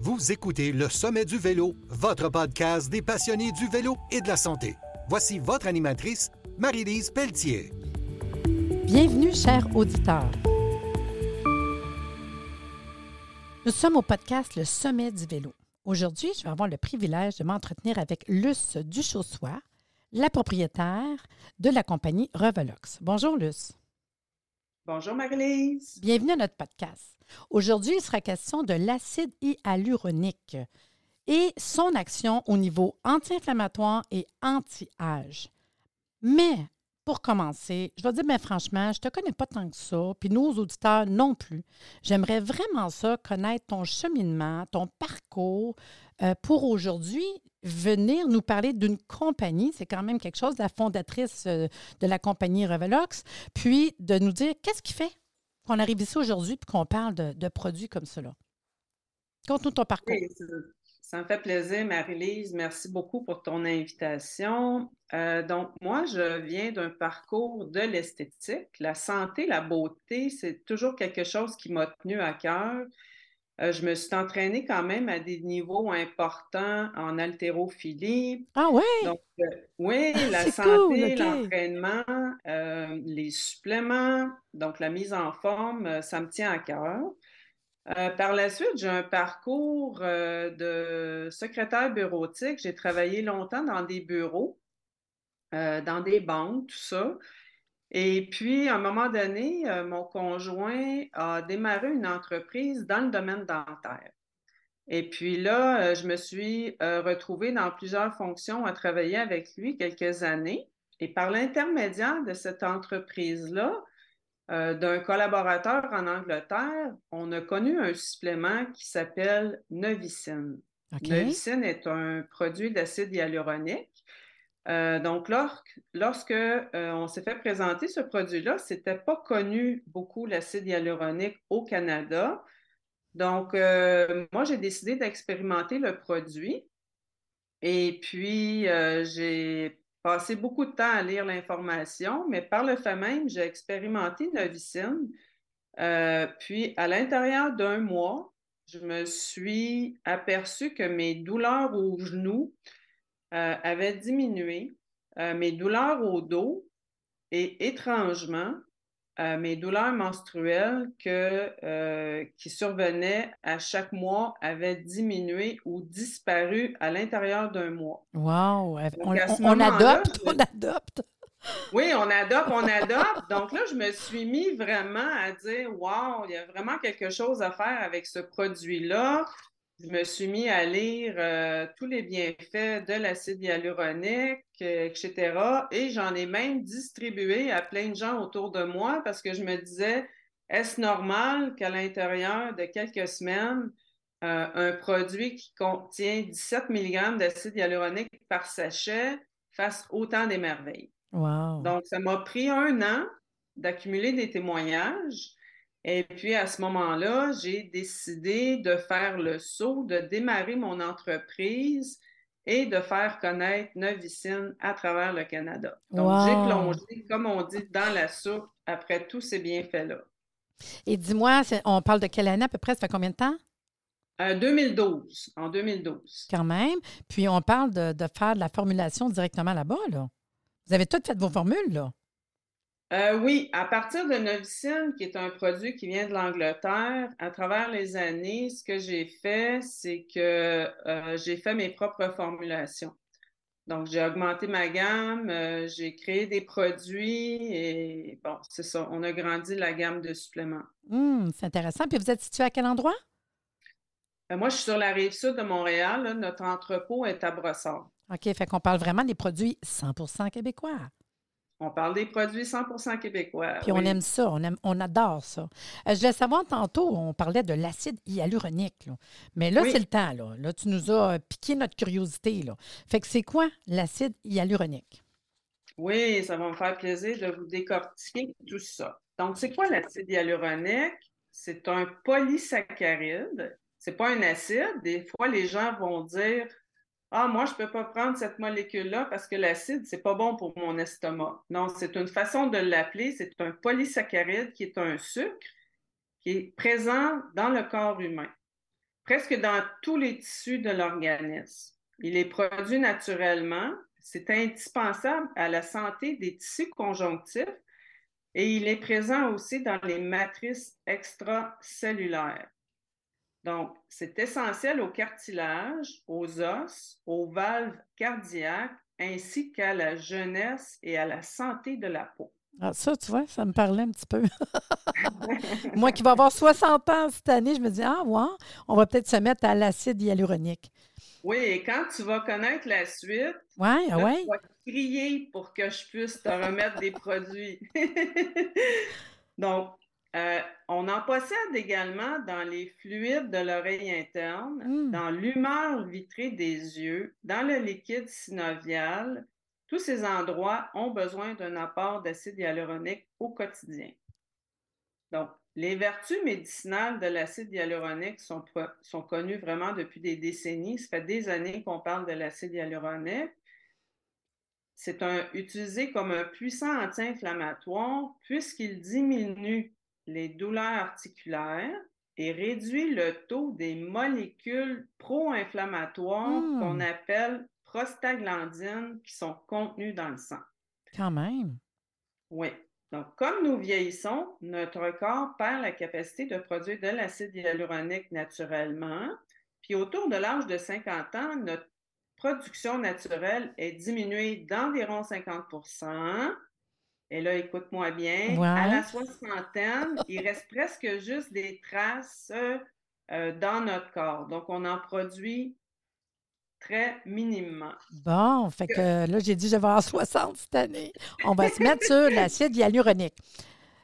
Vous écoutez Le Sommet du Vélo, votre podcast des passionnés du vélo et de la santé. Voici votre animatrice, Marie-Lise Pelletier. Bienvenue, chers auditeurs. Nous sommes au podcast Le Sommet du Vélo. Aujourd'hui, je vais avoir le privilège de m'entretenir avec Luce Duchossois, la propriétaire de la compagnie Revelox. Bonjour, Luce. Bonjour, Marie-Lise. Bienvenue à notre podcast. Aujourd'hui, il sera question de l'acide hyaluronique et son action au niveau anti-inflammatoire et anti-âge. Mais pour commencer, je vais dire, mais franchement, je ne te connais pas tant que ça, puis nos auditeurs non plus. J'aimerais vraiment ça, connaître ton cheminement, ton parcours euh, pour aujourd'hui venir nous parler d'une compagnie. C'est quand même quelque chose, la fondatrice euh, de la compagnie Revelox, puis de nous dire qu'est-ce qui fait qu'on arrive ici aujourd'hui puis qu'on parle de, produits comme cela. Conte-nous ton parcours. ça me fait plaisir, Marie-Lise. Merci beaucoup pour ton invitation. Euh, donc, moi, je viens d'un parcours de l'esthétique. La santé, la beauté, c'est toujours quelque chose qui m'a tenu à cœur. Euh, je me suis entraînée quand même à des niveaux importants en haltérophilie. Ah oui? Donc, euh, oui, la santé, l'entraînement, euh, les suppléments, donc la mise en forme, ça me tient à cœur. par la suite, j'ai un parcours de secrétaire bureautique. J'ai travaillé longtemps dans des bureaux, dans des banques, tout ça. Et puis, à un moment donné, euh, mon conjoint a démarré une entreprise dans le domaine dentaire. Et puis là, euh, je me suis euh, retrouvée dans plusieurs fonctions à travailler avec lui quelques années. Et par l'intermédiaire de cette entreprise-là, d'un collaborateur en Angleterre, on a connu un supplément qui s'appelle Novicine. Novicine est un produit d'acide hyaluronique euh, donc, lorsque euh, on s'est fait présenter ce produit-là, ce n'était pas connu beaucoup l'acide hyaluronique au Canada. Donc, euh, moi, j'ai décidé d'expérimenter le produit. Et puis, j'ai passé beaucoup de temps à lire l'information, mais par le fait même, j'ai expérimenté Novicine. puis, à l'intérieur d'un mois, je me suis aperçu que mes douleurs au genou, euh, avait diminué. Euh, mes douleurs au dos et étrangement, euh, mes douleurs menstruelles que, qui survenaient à chaque mois avaient diminué ou disparu à l'intérieur d'un mois. Wow! On, adopte, on adopte. Oui, on adopte, on adopte. Donc là, je me suis mis vraiment à dire, wow, il y a vraiment quelque chose à faire avec ce produit-là je me suis mis à lire euh, tous les bienfaits de l'acide hyaluronique, euh, etc. Et j'en ai même distribué à plein de gens autour de moi parce que je me disais, est-ce normal qu'à l'intérieur de quelques semaines, euh, un produit qui contient 17 mg d'acide hyaluronique par sachet fasse autant d'émerveilles? Wow. Donc, ça m'a pris un an d'accumuler des témoignages. Et puis, à ce moment-là, j'ai décidé de faire le saut, de démarrer mon entreprise et de faire connaître Novicine à travers le Canada. Donc, j'ai plongé, comme on dit, dans la soupe après tous ces bienfaits-là. Et dis-moi, on parle de quelle année à peu près? Ça fait combien de temps? 2012, euh, en 2012. Quand même. Puis on parle de, de faire de la formulation directement là-bas, là. Vous avez toutes fait vos formules, là? Euh, oui, à partir de Novicine, qui est un produit qui vient de l'Angleterre, à travers les années, ce que j'ai fait, c'est que euh, j'ai fait mes propres formulations. Donc, j'ai augmenté ma gamme, euh, j'ai créé des produits et bon, c'est ça, on a grandi la gamme de suppléments. Hum, c'est intéressant. Puis vous êtes situé à quel endroit? moi, je suis sur la rive sud de Montréal. Notre entrepôt est à Brossard. OK, fait qu'on parle vraiment des produits 100% québécois. On parle des produits 100% québécois. Puis on aime ça, on, aime, on adore ça. Euh, je voulais savoir tantôt, on parlait de l'acide hyaluronique. Mais là, c'est le temps. Là. là, tu nous as euh, piqué notre curiosité. Là. Fait que c'est quoi l'acide hyaluronique? Oui, ça va me faire plaisir de vous décortiquer tout ça. Donc, c'est quoi l'acide hyaluronique? C'est un polysaccharide. C'est pas un acide. Des fois, les gens vont dire ah, moi, je ne peux pas prendre cette molécule-là parce que l'acide, ce n'est pas bon pour mon estomac. Non, c'est une façon de l'appeler. C'est un polysaccharide qui est un sucre qui qui est présent dans le corps humain, presque dans tous les tissus de l'organisme. Il est produit naturellement, c'est indispensable à la santé des tissus conjonctifs et il est présent aussi dans les matrices extracellulaires. Donc, c'est essentiel au cartilage, aux os, aux valves cardiaques, ainsi qu'à la jeunesse et à la santé de la peau. Ah, ça, tu vois, ça me parlait un petit peu. Moi qui vais avoir 60 ans cette année, je me dis, ah, ouais, on va peut-être se mettre à l'acide hyaluronique. Oui, et quand tu vas connaître la suite, ouais, tu vas crier pour que je puisse te remettre des produits. Donc, euh, on en possède également dans les fluides de l'oreille interne, hmm. dans l'humeur vitrée des yeux, dans le liquide synovial. Tous ces endroits ont besoin d'un apport d'acide hyaluronique au quotidien. Donc, les vertus médicinales de l'acide hyaluronique sont, sont, connues vraiment depuis des décennies. Ça fait des années qu'on parle de l'acide hyaluronique. C'est utilisé comme un puissant anti-inflammatoire puisqu'il diminue les douleurs articulaires et réduit le taux des molécules pro-inflammatoires hmm. qu'on appelle prostaglandines qui sont contenues dans le sang. Quand même. Oui. Donc, comme nous vieillissons, notre corps perd la capacité de produire de l'acide hyaluronique naturellement. Puis autour de l'âge de 50 ans, notre production naturelle est diminuée d'environ 50 et là, écoute-moi bien, à la soixantaine, il reste presque juste des traces euh, dans notre corps. Donc, on en produit très minimement. Bon, fait que là, j'ai dit, je vais avoir 60 cette année. On va se mettre sur l'acide hyaluronique.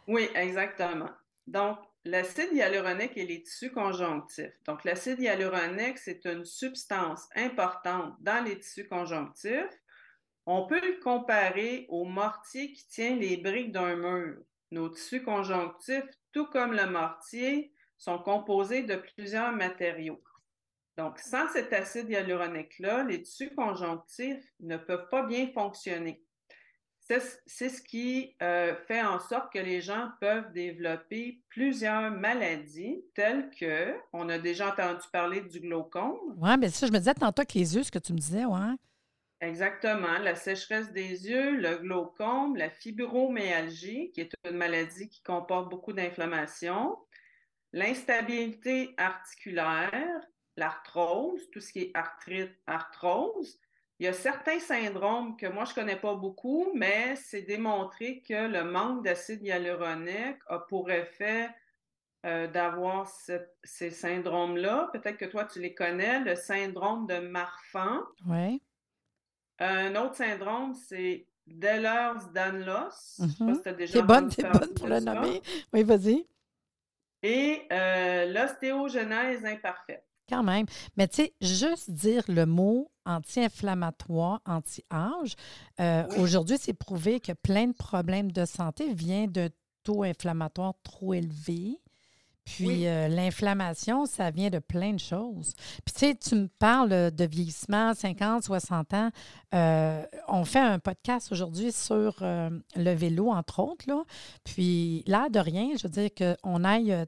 Oui, exactement. Donc, l'acide hyaluronique et les tissus conjonctifs. Donc, l'acide hyaluronique, c'est une substance importante dans les tissus conjonctifs on peut le comparer au mortier qui tient les briques d'un mur. Nos tissus conjonctifs, tout comme le mortier, sont composés de plusieurs matériaux. Donc, sans cet acide hyaluronique-là, les tissus conjonctifs ne peuvent pas bien fonctionner. C'est ce qui euh, fait en sorte que les gens peuvent développer plusieurs maladies telles que, on a déjà entendu parler du glaucome. Oui, mais ça, je me disais tantôt que les yeux, ce que tu me disais, ouais. Exactement. La sécheresse des yeux, le glaucome, la fibromyalgie, qui est une maladie qui comporte beaucoup d'inflammation, l'instabilité articulaire, l'arthrose, tout ce qui est arthrite, arthrose. Il y a certains syndromes que moi, je ne connais pas beaucoup, mais c'est démontré que le manque d'acide hyaluronique a pour effet euh, d'avoir ces syndromes-là. Peut-être que toi, tu les connais, le syndrome de Marfan. Oui. Un autre syndrome, c'est Deller-Danlos. Mm-hmm. C'est bonne, c'est bonne pour le nommer. Oui, vas-y. Et euh, l'ostéogenèse imparfaite. Quand même. Mais tu sais, juste dire le mot anti-inflammatoire, anti-âge, euh, aujourd'hui, c'est prouvé que plein de problèmes de santé viennent de taux inflammatoires trop élevés. Puis euh, l'inflammation, ça vient de plein de choses. Puis tu sais, tu me parles de vieillissement, 50, 60 ans. Euh, on fait un podcast aujourd'hui sur euh, le vélo, entre autres. Là. Puis là, de rien, je veux dire qu'on aille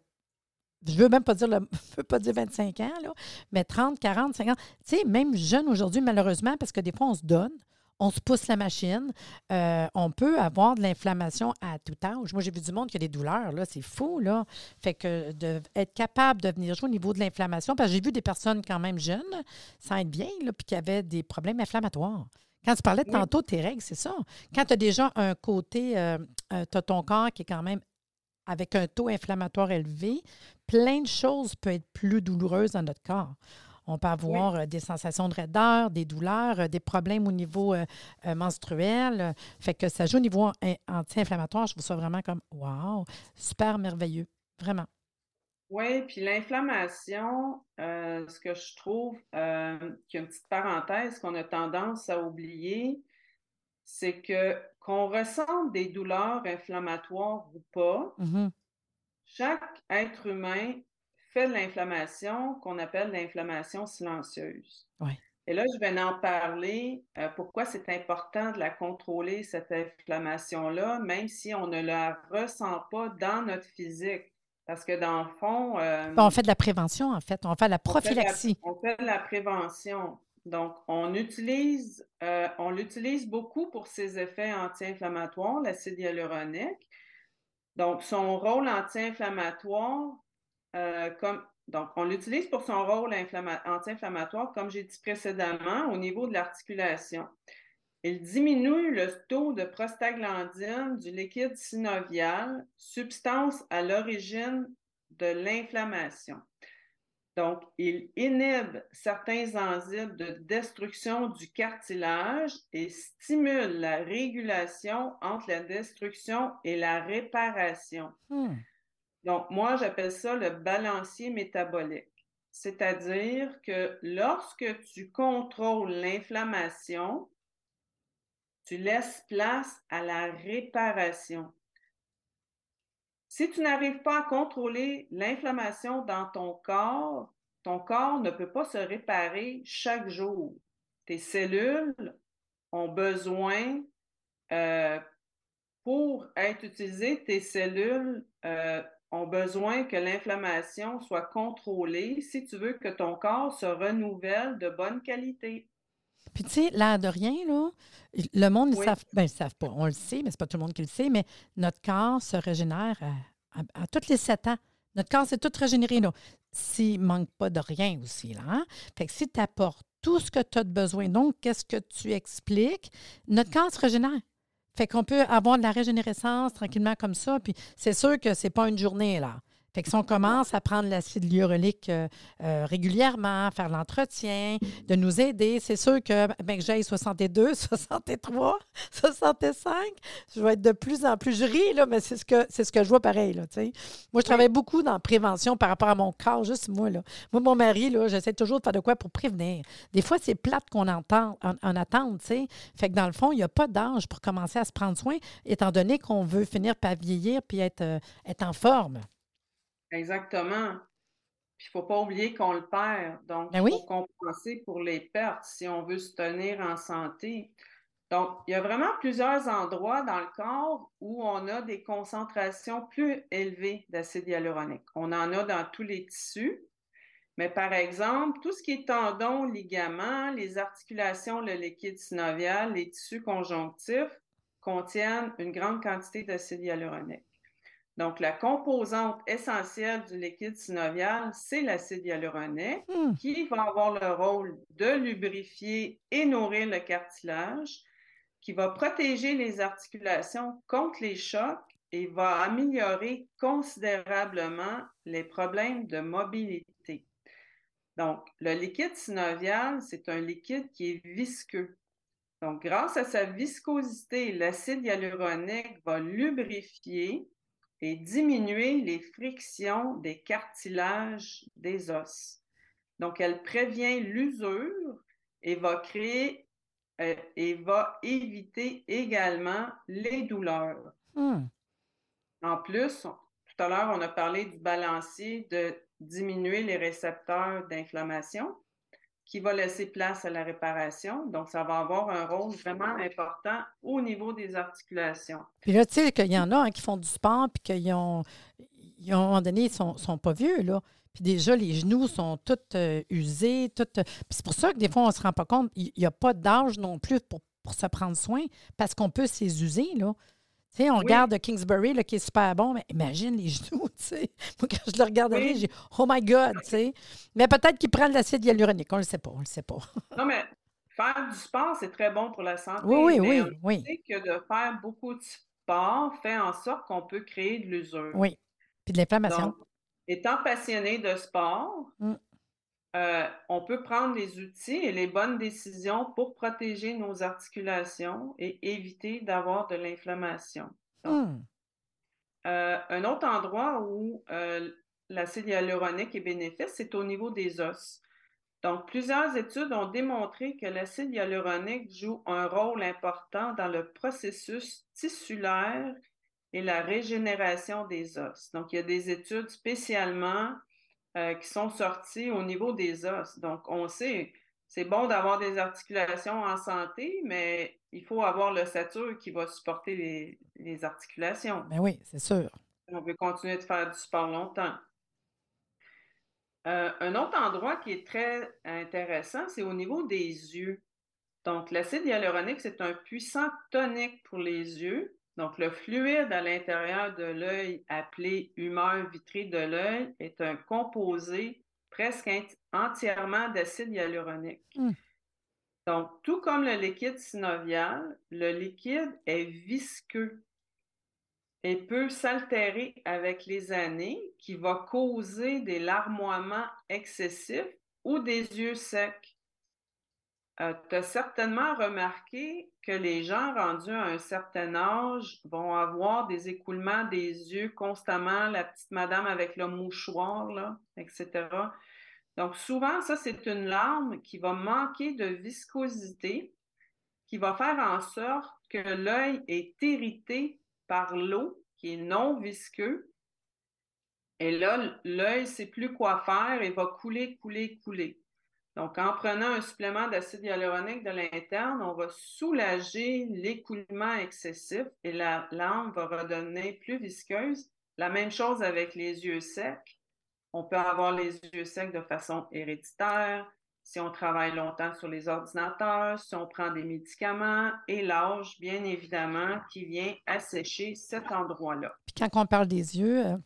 je veux même pas dire le, je veux pas dire 25 ans, là, mais 30, 40, 50. Tu sais, même jeune aujourd'hui, malheureusement, parce que des fois, on se donne on se pousse la machine. Euh, on peut avoir de l'inflammation à tout âge. Moi, j'ai vu du monde qui a des douleurs, là, c'est fou, là. Fait que d'être capable de venir jouer au niveau de l'inflammation, parce que j'ai vu des personnes quand même jeunes, sans être bien, là, puis qui avaient des problèmes inflammatoires. Quand tu parlais de tantôt tes règles, c'est ça. Quand tu as déjà un côté, euh, euh, tu as ton corps qui est quand même avec un taux inflammatoire élevé, plein de choses peuvent être plus douloureuses dans notre corps. On peut avoir euh, des sensations de raideur, des douleurs, euh, des problèmes au niveau euh, menstruel. Fait que ça joue au niveau anti-inflammatoire. Je trouve ça vraiment comme wow, super merveilleux. Vraiment. Oui, puis l'inflammation, ce que je trouve, euh, qu'il y a une petite parenthèse qu'on a tendance à oublier, c'est que qu'on ressente des douleurs inflammatoires ou pas, mm-hmm. chaque être humain de l'inflammation qu'on appelle l'inflammation silencieuse. Et là, je vais en parler, euh, pourquoi c'est important de la contrôler, cette inflammation-là, même si on ne la ressent pas dans notre physique. Parce que dans le fond. Euh, on fait de la prévention, en fait. On fait de la prophylaxie. On fait de la, prévention. Donc, on utilise, euh, on l'utilise beaucoup pour ses effets anti-inflammatoires, l'acide hyaluronique. Donc, son rôle anti-inflammatoire, euh, donc, on l'utilise pour son rôle anti-inflammatoire, comme j'ai dit précédemment, au niveau de l'articulation. Il diminue le taux de prostaglandine du liquide synovial, substance à l'origine de l'inflammation. Donc, il inhibe certains enzymes de destruction du cartilage et stimule la régulation entre la destruction et la réparation. Hmm. Donc, moi, j'appelle ça le balancier métabolique. C'est-à-dire que lorsque tu contrôles l'inflammation, tu laisses place à la réparation. Si tu n'arrives pas à contrôler l'inflammation dans ton corps, ton corps ne peut pas se réparer chaque jour. Tes cellules ont besoin, euh, pour être utilisées, tes cellules euh, ont besoin que l'inflammation soit contrôlée si tu veux que ton corps se renouvelle de bonne qualité. Puis, tu sais, l'air de rien, là, le monde, ils savent, ben, savent pas. On le sait, mais c'est pas tout le monde qui le sait, mais notre corps se régénère à, à, toutes les sept ans. Notre corps, c'est tout régénéré, là. S'il manque pas de rien aussi, là. Hein? Fait que si tu apportes tout ce que tu as de besoin, donc, qu'est-ce que tu expliques, notre corps se régénère. Fait qu'on peut avoir de la régénérescence tranquillement comme ça. Puis c'est sûr que c'est pas une journée, là. Fait que si on commence à prendre l'acide hyaluronique euh, euh, régulièrement, faire l'entretien, de nous aider, c'est sûr que, ben, que j'aille 62, 63, 65, je vais être de plus en plus. Je ris, là, mais c'est ce que c'est ce que je vois pareil. Là, moi, je travaille beaucoup dans la prévention par rapport à mon corps, juste moi. Là. Moi, mon mari, là, j'essaie toujours de faire de quoi pour prévenir. Des fois, c'est plate qu'on entend en, attente. sais. Fait que dans le fond, il n'y a pas d'âge pour commencer à se prendre soin, étant donné qu'on veut finir par vieillir puis être, euh, être en forme. Exactement. Puis il ne faut pas oublier qu'on le perd. Donc, ben il faut compenser pour les pertes si on veut se tenir en santé. Donc, il y a vraiment plusieurs endroits dans le corps où on a des concentrations plus élevées d'acide hyaluronique. On en a dans tous les tissus, mais par exemple, tout ce qui est tendons, ligaments, les articulations, le liquide synovial, les tissus conjonctifs contiennent une grande quantité d'acide hyaluronique. Donc, la composante essentielle du liquide synovial, c'est l'acide hyaluronique hmm. qui va avoir le rôle de lubrifier et nourrir le cartilage, qui va protéger les articulations contre les chocs et va améliorer considérablement les problèmes de mobilité. Donc, le liquide synovial, c'est un liquide qui est visqueux. Donc, grâce à sa viscosité, l'acide hyaluronique va lubrifier et diminuer les frictions des cartilages des os. Donc, elle prévient l'usure et va créer euh, et va éviter également les douleurs. Hmm. En plus, tout à l'heure, on a parlé du balancier de diminuer les récepteurs d'inflammation qui va laisser place à la réparation. Donc, ça va avoir un rôle vraiment important au niveau des articulations. Puis là, tu sais qu'il y en a hein, qui font du sport, puis qu'ils ont, à un moment donné, ils sont, sont pas vieux, là. Puis déjà, les genoux sont tous euh, usés. Tout, puis c'est pour ça que des fois, on ne se rend pas compte. Il n'y a pas d'âge non plus pour, pour se prendre soin, parce qu'on peut s'user, là on regarde Kingsbury là, qui est super bon, mais imagine les genoux, tu sais. Moi, quand je le regarde aller, j'ai Oh my God, tu sais. Mais peut-être qu'il prend de l'acide hyaluronique, on ne le sait pas, on ne le sait pas. non, mais faire du sport, c'est très bon pour la santé. Oui, oui, oui. On sait que de faire beaucoup de sport fait en sorte qu'on peut créer de l'usure. Oui. Puis de l'inflammation. Étant passionné de sport, mm. Euh, on peut prendre les outils et les bonnes décisions pour protéger nos articulations et éviter d'avoir de l'inflammation. Hmm. Euh, un autre endroit où euh, l'acide hyaluronique est bénéfique, c'est au niveau des os. Donc, plusieurs études ont démontré que l'acide hyaluronique joue un rôle important dans le processus tissulaire et la régénération des os. Donc, il y a des études spécialement euh, qui sont sortis au niveau des os. Donc, on sait, c'est bon d'avoir des articulations en santé, mais il faut avoir l'ossature qui va supporter les, articulations. Ben oui, c'est sûr. On veut continuer de faire du sport longtemps. Euh, un autre endroit qui est très intéressant, c'est au niveau des yeux. Donc, l'acide hyaluronique, c'est un puissant tonique pour les yeux. Donc, le fluide à l'intérieur de l'œil, appelé humeur vitrée de l'œil, est un composé presque entièrement d'acide hyaluronique. Hmm. Donc, tout comme le liquide synovial, le liquide est visqueux et peut s'altérer avec les années, qui va causer des larmoiements excessifs ou des yeux secs. Euh, tu as certainement remarqué que les gens rendus à un certain âge vont avoir des écoulements des yeux constamment, la petite madame avec le mouchoir, etc. Donc, souvent, ça, c'est une larme qui va manquer de viscosité, qui va faire en sorte que l'œil est irrité par l'eau, qui est non visqueux. Et là, l'œil sait plus quoi faire et va couler, couler, couler. Donc, en prenant un supplément d'acide hyaluronique de l'interne, on va soulager l'écoulement excessif et la larme va redonner plus visqueuse. La même chose avec les yeux secs. On peut avoir les yeux secs de façon héréditaire, si on travaille longtemps sur les ordinateurs, si on prend des médicaments et l'âge, bien évidemment, qui vient assécher cet endroit-là. Puis quand on parle des yeux, euh,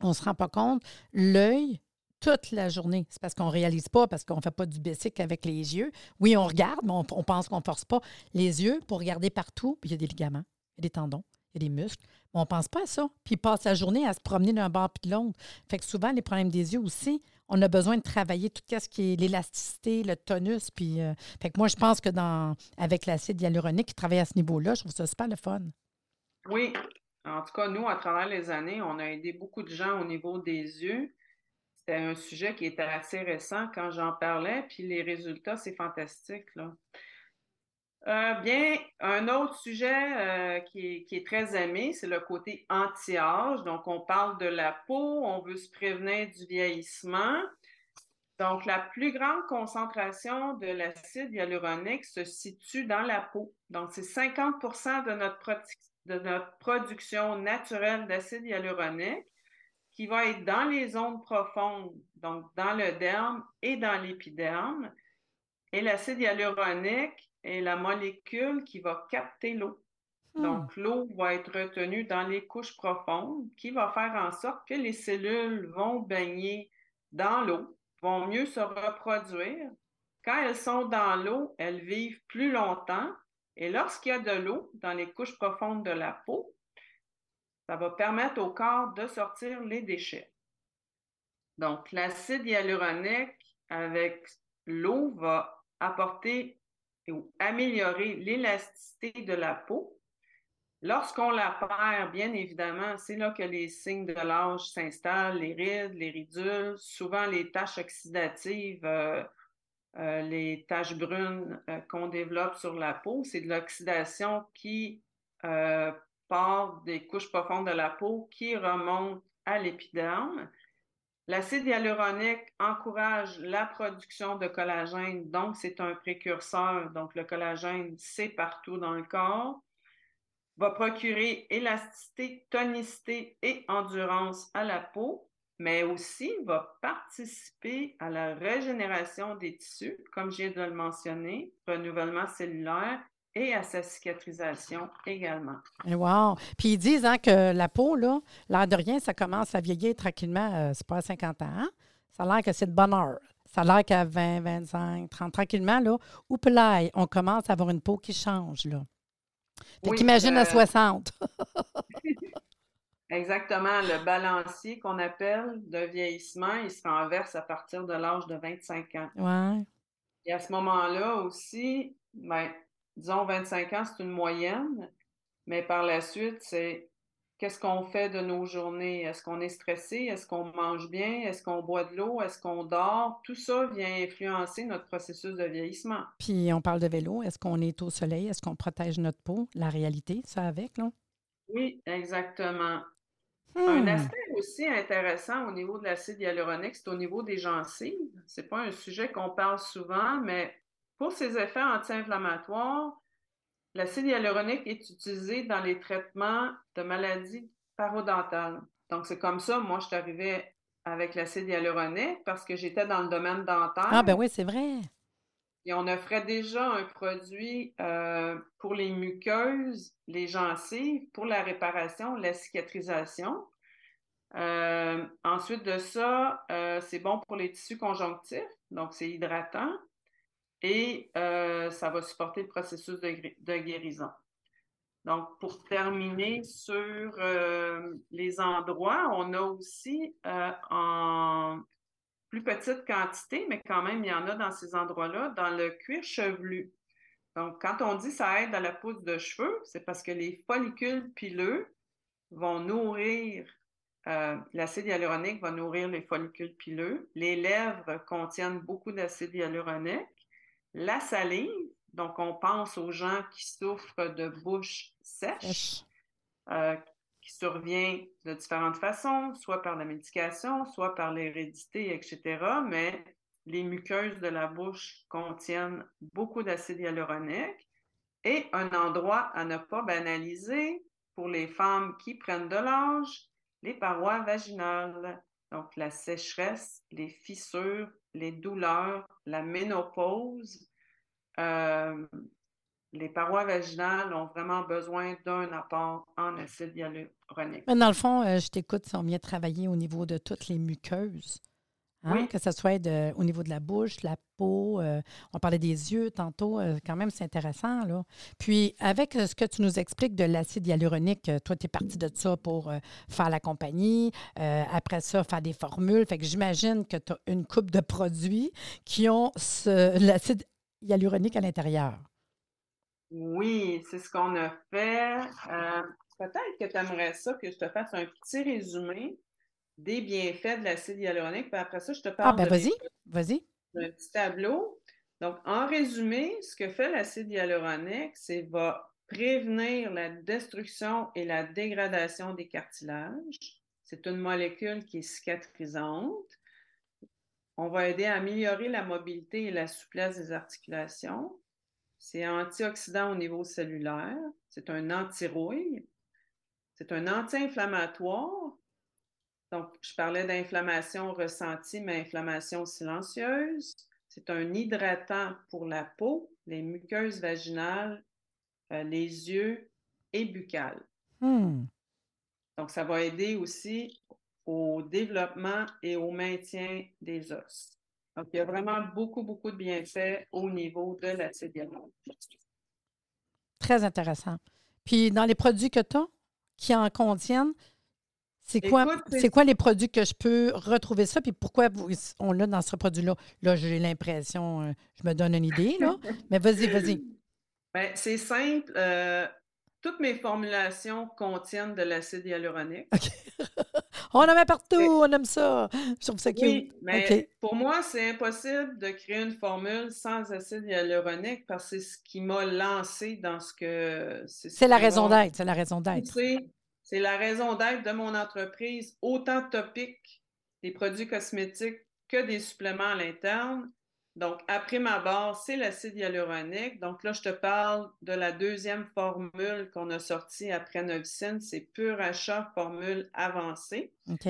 on ne se rend pas compte, l'œil toute la journée. C'est parce qu'on ne réalise pas, parce qu'on ne fait pas du basic avec les yeux. Oui, on regarde, mais on, pense qu'on ne force pas les yeux pour regarder partout. Il y a des ligaments, il y a des tendons, il y a des muscles. Mais on ne pense pas à ça. Puis il passe la journée à se promener d'un bord puis de l'autre. Fait que souvent, les problèmes des yeux aussi, on a besoin de travailler tout ce qui est l'élasticité, le tonus. Puis, euh, fait que moi, je pense que dans avec l'acide hyaluronique qui travaille à ce niveau-là, je trouve ça super le fun. Oui. En tout cas, nous, à travers les années, on a aidé beaucoup de gens au niveau des yeux. C'était un sujet qui était assez récent quand j'en parlais, puis les résultats, c'est fantastique. Là. Euh, bien, un autre sujet euh, qui, est, très aimé, c'est le côté anti-âge. Donc, on parle de la peau, on veut se prévenir du vieillissement. Donc, la plus grande concentration de l'acide hyaluronique se situe dans la peau. Donc, c'est 50 de notre, de notre production naturelle d'acide hyaluronique qui va être dans les zones profondes, donc dans le derme et dans l'épiderme. Et l'acide hyaluronique est la molécule qui va capter l'eau. Hmm. Donc, l'eau va être retenue dans les couches profondes, qui va faire en sorte que les cellules vont baigner dans l'eau, vont mieux se reproduire. Quand elles sont dans l'eau, elles vivent plus longtemps. Et lorsqu'il y a de l'eau dans les couches profondes de la peau, ça va permettre au corps de sortir les déchets. Donc, l'acide hyaluronique avec l'eau va apporter ou améliorer l'élasticité de la peau. Lorsqu'on la perd, bien évidemment, c'est là que les signes de l'âge s'installent, les rides, les ridules, souvent les taches oxydatives, euh, euh, les taches brunes euh, qu'on développe sur la peau. C'est de l'oxydation qui part des couches profondes de la peau qui remonte à l'épiderme. L'acide hyaluronique encourage la production de collagène, donc c'est un précurseur. Donc le collagène, c'est partout dans le corps. Va procurer élasticité, tonicité et endurance à la peau, mais aussi va participer à la régénération des tissus, comme je viens de le mentionner, renouvellement cellulaire et à sa cicatrisation également. Wow! Puis ils disent hein, que la peau, là, l'air de rien, ça commence à vieillir tranquillement, euh, c'est pas à 50 ans. Hein? Ça a l'air que c'est de bonne heure. Ça a l'air qu'à 20, 25, 30, tranquillement, là, là, on commence à avoir une peau qui change, là. Fait qu'imagine à 60. Euh, Exactement. Le balancier qu'on appelle de vieillissement, il se renverse à partir de l'âge de 25 ans. Ouais. Et à ce moment-là aussi, ben, disons 25 ans, c'est une moyenne, mais par la suite, c'est qu'est-ce qu'on fait de nos journées? Est-ce qu'on est stressé? Est-ce qu'on mange bien? Est-ce qu'on boit de l'eau? Est-ce qu'on dort? Tout ça vient influencer notre processus de vieillissement. Puis on parle de vélo. Est-ce qu'on est au soleil? Est-ce qu'on protège notre peau? La réalité, ça avec, là? Oui, exactement. Un hmm. aspect aussi intéressant au niveau de l'acide hyaluronique, c'est au niveau des gencives. C'est pas un sujet qu'on parle souvent, mais pour ses effets anti-inflammatoires, l'acide hyaluronique est utilisé dans les traitements de maladies parodontales. Donc, c'est comme ça, moi, je suis arrivée avec l'acide hyaluronique parce que j'étais dans le domaine dentaire. Ah, ben oui, c'est vrai. Et on offrait déjà un produit euh, pour les muqueuses, les gencives, pour la réparation, la cicatrisation. Euh, ensuite de ça, euh, c'est bon pour les tissus conjonctifs, donc c'est hydratant et ça va supporter le processus de, guérison. Donc, pour terminer sur les endroits, on a aussi en plus petite quantité, mais quand même, il y en a dans ces endroits-là, dans le cuir chevelu. Donc, quand on dit ça aide à la pousse de cheveux, c'est parce que les follicules pileux vont nourrir, euh, l'acide hyaluronique va nourrir les follicules pileux. Les lèvres contiennent beaucoup d'acide hyaluronique. La salive, donc on pense aux gens qui souffrent de bouche sèche, euh, qui survient de différentes façons, soit par la médication, soit par l'hérédité, etc. Mais les muqueuses de la bouche contiennent beaucoup d'acide hyaluronique. Et un endroit à ne pas banaliser pour les femmes qui prennent de l'âge, les parois vaginales. Donc la sécheresse, les fissures, les douleurs, la ménopause. Euh, les parois vaginales ont vraiment besoin d'un apport en acide hyaluronique. Mais dans le fond, euh, je t'écoute, on vient travailler au niveau de toutes les muqueuses. Hein, que ce soit au niveau de la bouche, la peau, euh, on parlait des yeux tantôt, euh, quand même, c'est intéressant. Là. Puis, avec ce que tu nous expliques de l'acide hyaluronique, toi, tu es parti de ça pour faire la compagnie, après ça, faire des formules. Fait que j'imagine que tu as une coupe de produits qui ont l'acide hyaluronique à l'intérieur. Oui, c'est ce qu'on a fait. Euh, peut-être que tu aimerais ça que je te fasse un petit résumé des bienfaits de l'acide hyaluronique. Puis après ça, je te parle ah, ben vas-y, vas-y. d'un petit tableau. Donc, en résumé, ce que fait l'acide hyaluronique, c'est va prévenir la destruction et la dégradation des cartilages. C'est une molécule qui est cicatrisante. On va aider à améliorer la mobilité et la souplesse des articulations. C'est antioxydant au niveau cellulaire. C'est un antirouille. C'est un anti-inflammatoire. Donc, je parlais d'inflammation ressentie, mais inflammation silencieuse. C'est un hydratant pour la peau, les muqueuses vaginales, euh, les yeux et buccales. Hmm. Donc, ça va aider aussi au développement et au maintien des os. Donc, il y a vraiment beaucoup, beaucoup de bienfaits au niveau de l'acide hyaluronique. Très intéressant. Puis, dans les produits que tu as, qui en contiennent, c'est quoi, c'est quoi les produits que je peux retrouver ça? Puis pourquoi on l'a dans ce produit-là? Là, j'ai l'impression, euh, je me donne une idée, là. Mais vas-y, vas-y. Bien, c'est simple. Euh, toutes mes formulations contiennent de l'acide hyaluronique. on en met partout, on aime ça. Je trouve ça cute. Oui, mais pour moi, c'est impossible de créer une formule sans acide hyaluronique parce que c'est ce qui m'a lancé dans ce que. C'est la raison d'être, c'est la raison d'être. C'est la raison d'être de mon entreprise, autant topique des produits cosmétiques que des suppléments à l'interne. Donc, après ma base, c'est l'acide hyaluronique. Donc là, je te parle de la deuxième formule qu'on a sortie après Novicine. C'est Pur Achat Formule Avancée. OK.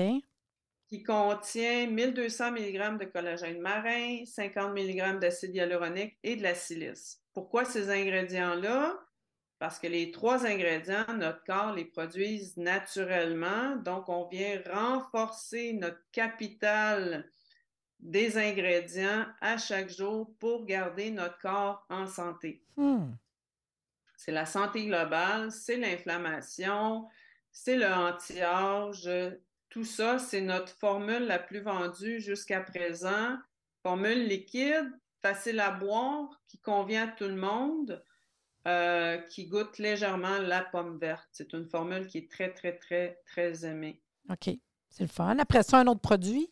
Qui contient 1200 mg de collagène marin, 50 mg d'acide hyaluronique et de la silice. Pourquoi ces ingrédients-là? Parce que les trois ingrédients, notre corps les produisent naturellement. Donc, on vient renforcer notre capital des ingrédients à chaque jour pour garder notre corps en santé. Hmm. C'est la santé globale, c'est l'inflammation, c'est le anti-âge. Tout ça, c'est notre formule la plus vendue jusqu'à présent. Formule liquide, facile à boire, qui convient à tout le monde, euh, qui goûte légèrement la pomme verte. C'est une formule qui est très, très, très, très aimée. OK. C'est le fun. Après ça, un autre produit?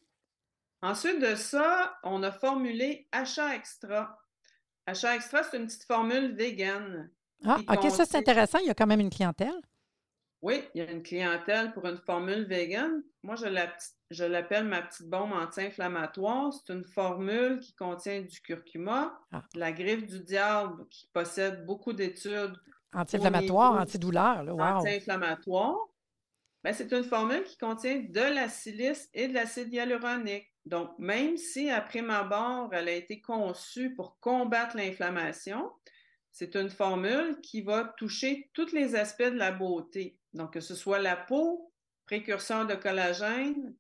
Ensuite de ça, on a formulé Achat Extra. Achat Extra, c'est une petite formule vegan. Ah, OK, ça c'est intéressant. Il y a quand même une clientèle. Oui, il y a une clientèle pour une formule vegan. Moi, je l'appelle ma petite bombe anti-inflammatoire. C'est une formule qui contient du curcuma, ah. la griffe du diable qui possède beaucoup d'études. Anti-inflammatoire, antidouleur. Wow. Anti-inflammatoire. Ben, c'est une formule qui contient de la silice et de l'acide hyaluronique. Donc, même si, après ma barre, elle a été conçue pour combattre l'inflammation, c'est une formule qui va toucher tous les aspects de la beauté. Donc, que ce soit la peau, précurseur de collagène,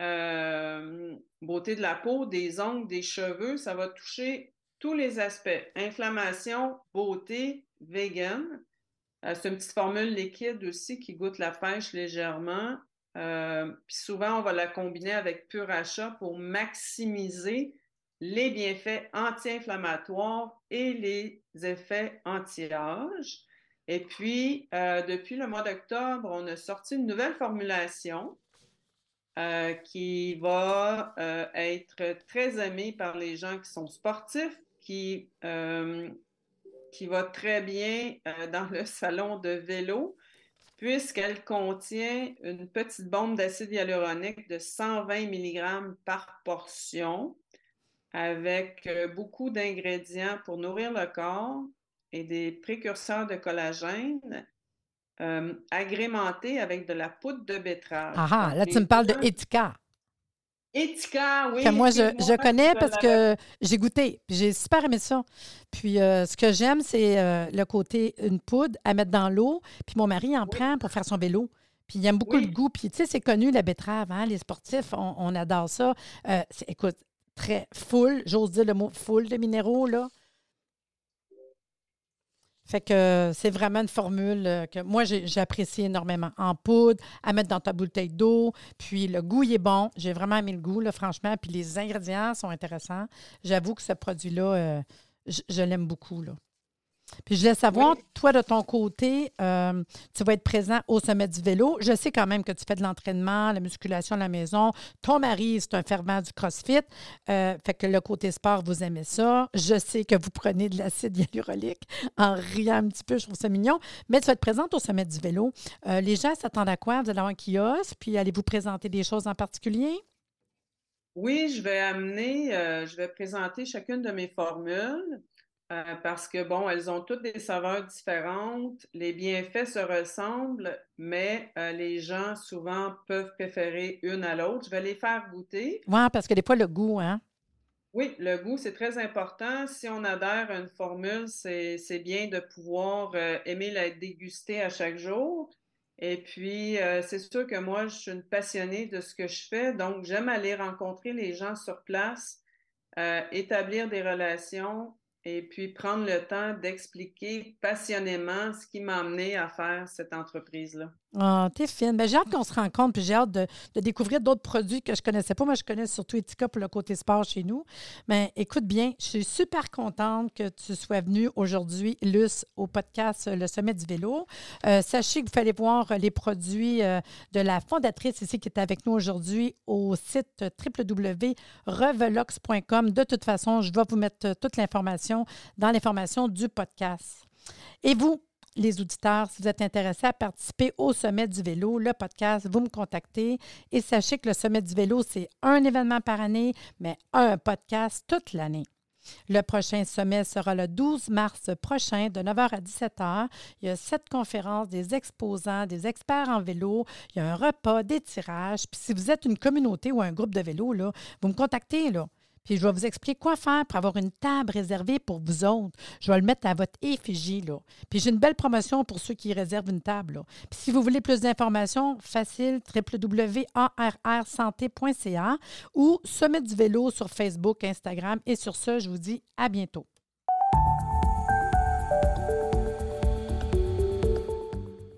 euh, beauté de la peau, des ongles, des cheveux, ça va toucher tous les aspects. Inflammation, beauté, vegan. Euh, c'est une petite formule liquide aussi qui goûte la pêche légèrement. Euh, puis souvent, on va la combiner avec pur achat pour maximiser les bienfaits anti-inflammatoires et les effets anti-âge. Et puis, euh, depuis le mois d'octobre, on a sorti une nouvelle formulation qui va être très aimée par les gens qui sont sportifs, qui qui va très bien euh, dans le salon de vélo, puisqu'elle contient une petite bombe d'acide hyaluronique de 120 mg par portion, avec euh, beaucoup d'ingrédients pour nourrir le corps et des précurseurs de collagène. Euh, agrémentés avec de la poudre de betterave. Ah, ah là, tu me parles de Etika. Etika, oui. Que moi, je, je connais parce que j'ai goûté. J'ai super aimé ça. Puis, euh, ce que j'aime, c'est euh, le côté une poudre à mettre dans l'eau. Puis, mon mari en prend pour faire son vélo. Puis, il aime beaucoup le goût. Puis, tu sais, c'est connu, la betterave. Hein? Les sportifs, on, adore ça. Écoute, très full, j'ose dire le mot full de minéraux, là. Fait que c'est vraiment une formule euh, que moi, j'apprécie énormément. En poudre, à mettre dans ta bouteille d'eau. Puis le goût, il est bon. J'ai vraiment aimé le goût, là, franchement. Puis les ingrédients sont intéressants. J'avoue que ce produit-là, euh, je l'aime beaucoup. Puis je voulais savoir, toi, de ton côté, euh, tu vas être présent au sommet du vélo. Je sais quand même que tu fais de l'entraînement, la musculation à la maison. Ton mari, c'est un fervent du CrossFit. Euh, fait que le côté sport, vous aimez ça. Je sais que vous prenez de l'acide hyaluronique en riant un petit peu, je trouve ça mignon. Mais tu vas être présente au sommet du vélo. Euh, les gens s'attendent à quoi? Vous allez avoir un kiosque, puis allez-vous présenter des choses en particulier? Oui, je vais amener, je vais présenter chacune de mes formules. Euh, parce que, bon, elles ont toutes des saveurs différentes. Les bienfaits se ressemblent, mais euh, les gens souvent peuvent préférer une à l'autre. Je vais les faire goûter. Oui, parce que des fois, le goût, hein? Oui, le goût, c'est très important. Si on adhère à une formule, c'est bien de pouvoir euh, aimer la déguster à chaque jour. Et puis, c'est sûr que moi, je suis une passionnée de ce que je fais, donc j'aime aller rencontrer les gens sur place, établir des relations, et puis prendre le temps d'expliquer passionnément ce qui m'a amené à faire cette entreprise-là. Ah, t'es fine. Ben, j'ai hâte qu'on se rencontre, puis j'ai hâte de, découvrir d'autres produits que je connaissais pas. Moi, je connais surtout Etika pour le côté sport chez nous. Mais écoute bien, je suis super contente que tu sois venue aujourd'hui, Luce, au podcast Le Sommet du vélo. Euh, sachez que vous fallait voir les produits euh, de la fondatrice ici qui est avec nous aujourd'hui au site www.revelox.com. De toute façon, je vais vous mettre toute l'information dans l'information du podcast. Et vous, les auditeurs, si vous êtes intéressés à participer au Sommet du vélo, le podcast, vous me contactez. Et sachez que le Sommet du vélo, c'est un événement par année, mais un podcast toute l'année. Le prochain sommet sera le 12 mars prochain de 9h à 17h. Il y a sept conférences, des exposants, des experts en vélo. Il y a un repas, des tirages. Puis si vous êtes une communauté ou un groupe de vélo, vous me contactez. Puis je vais vous expliquer quoi faire pour avoir une table réservée pour vous autres. Je vais le mettre à votre effigie. Puis j'ai une belle promotion pour ceux qui réservent une table. Puis si vous voulez plus d'informations, facile, www.arrsanté.ca ou Sommet du vélo sur Facebook, Instagram. Et sur ce, je vous dis à bientôt.